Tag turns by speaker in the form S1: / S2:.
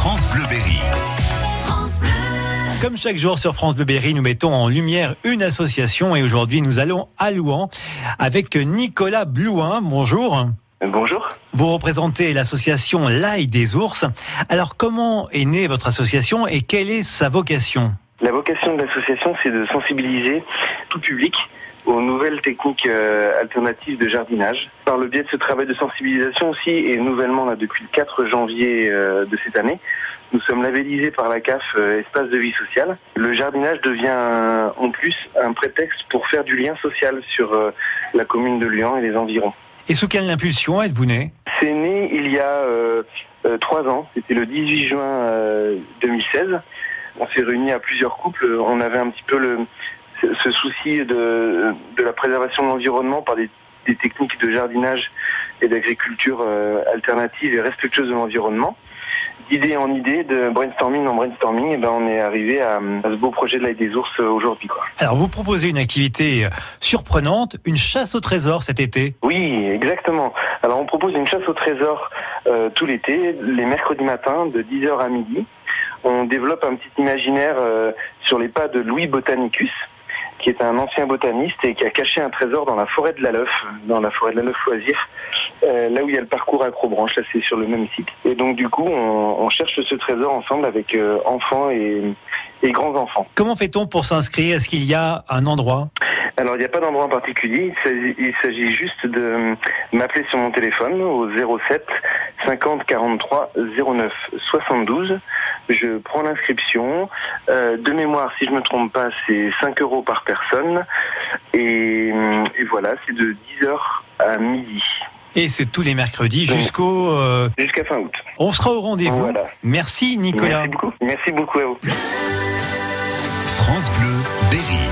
S1: France Bleu Berry.
S2: Comme chaque jour sur France Bleu Berry, nous mettons en lumière une association et aujourd'hui nous allons à Louan avec Nicolas Blouin. Bonjour.
S3: Bonjour.
S2: Vous représentez l'association L'Ail des ours. Alors comment est née votre association et quelle est sa vocation?
S3: La vocation de l'association, c'est de sensibiliser tout public aux nouvelles techniques euh, alternatives de jardinage. Par le biais de ce travail de sensibilisation aussi, et nouvellement là, depuis le 4 janvier euh, de cette année, nous sommes labellisés par la CAF euh, Espace de vie sociale. Le jardinage devient en plus un prétexte pour faire du lien social sur la commune de Lyon et les environs.
S2: Et sous quelle impulsion êtes-vous né?
S3: C'est né il y a euh, euh, trois ans, c'était le 18 juin euh, 2016. On s'est réunis à plusieurs couples, on avait un petit peu le, ce, ce souci de, de la préservation de l'environnement par des, des techniques de jardinage et d'agriculture euh, alternative et respectueuse de l'environnement. D'idée en idée, de brainstorming en brainstorming, et ben on est arrivé à, à ce beau projet de l'aide des ours euh, aujourd'hui.
S2: Alors vous proposez une activité euh, surprenante, une chasse au trésor cet été.
S3: Oui, exactement. Alors on propose une chasse au trésor euh, tout l'été, les mercredis matins de 10h à midi. On développe un petit imaginaire euh, sur les pas de Louis Botanicus, qui est un ancien botaniste et qui a caché un trésor dans la forêt de la Leuf, dans la forêt de la Leuf Loisir, euh, là où il y a le parcours Acrobranche, là c'est sur le même site. Et donc du coup, on, cherche ce trésor ensemble avec euh, enfants et, et grands-enfants.
S2: Comment fait-on pour s'inscrire? Est-ce qu'il y a un endroit?
S3: Alors, il n'y a pas d'endroit en particulier. Il s'agit- juste de m'appeler sur mon téléphone au 07 50 43 09 72. Je prends l'inscription. Euh, de mémoire, si je me trompe pas, c'est 5 euros par personne. Et, et voilà, c'est de 10h à midi
S2: Et c'est tous les mercredis jusqu'au... euh,
S3: jusqu'à fin août.
S2: on sera au rendez-vous.
S3: Voilà.
S2: Merci Nicolas.
S3: Merci beaucoup. Merci beaucoup à vous.
S1: France Bleu Berry.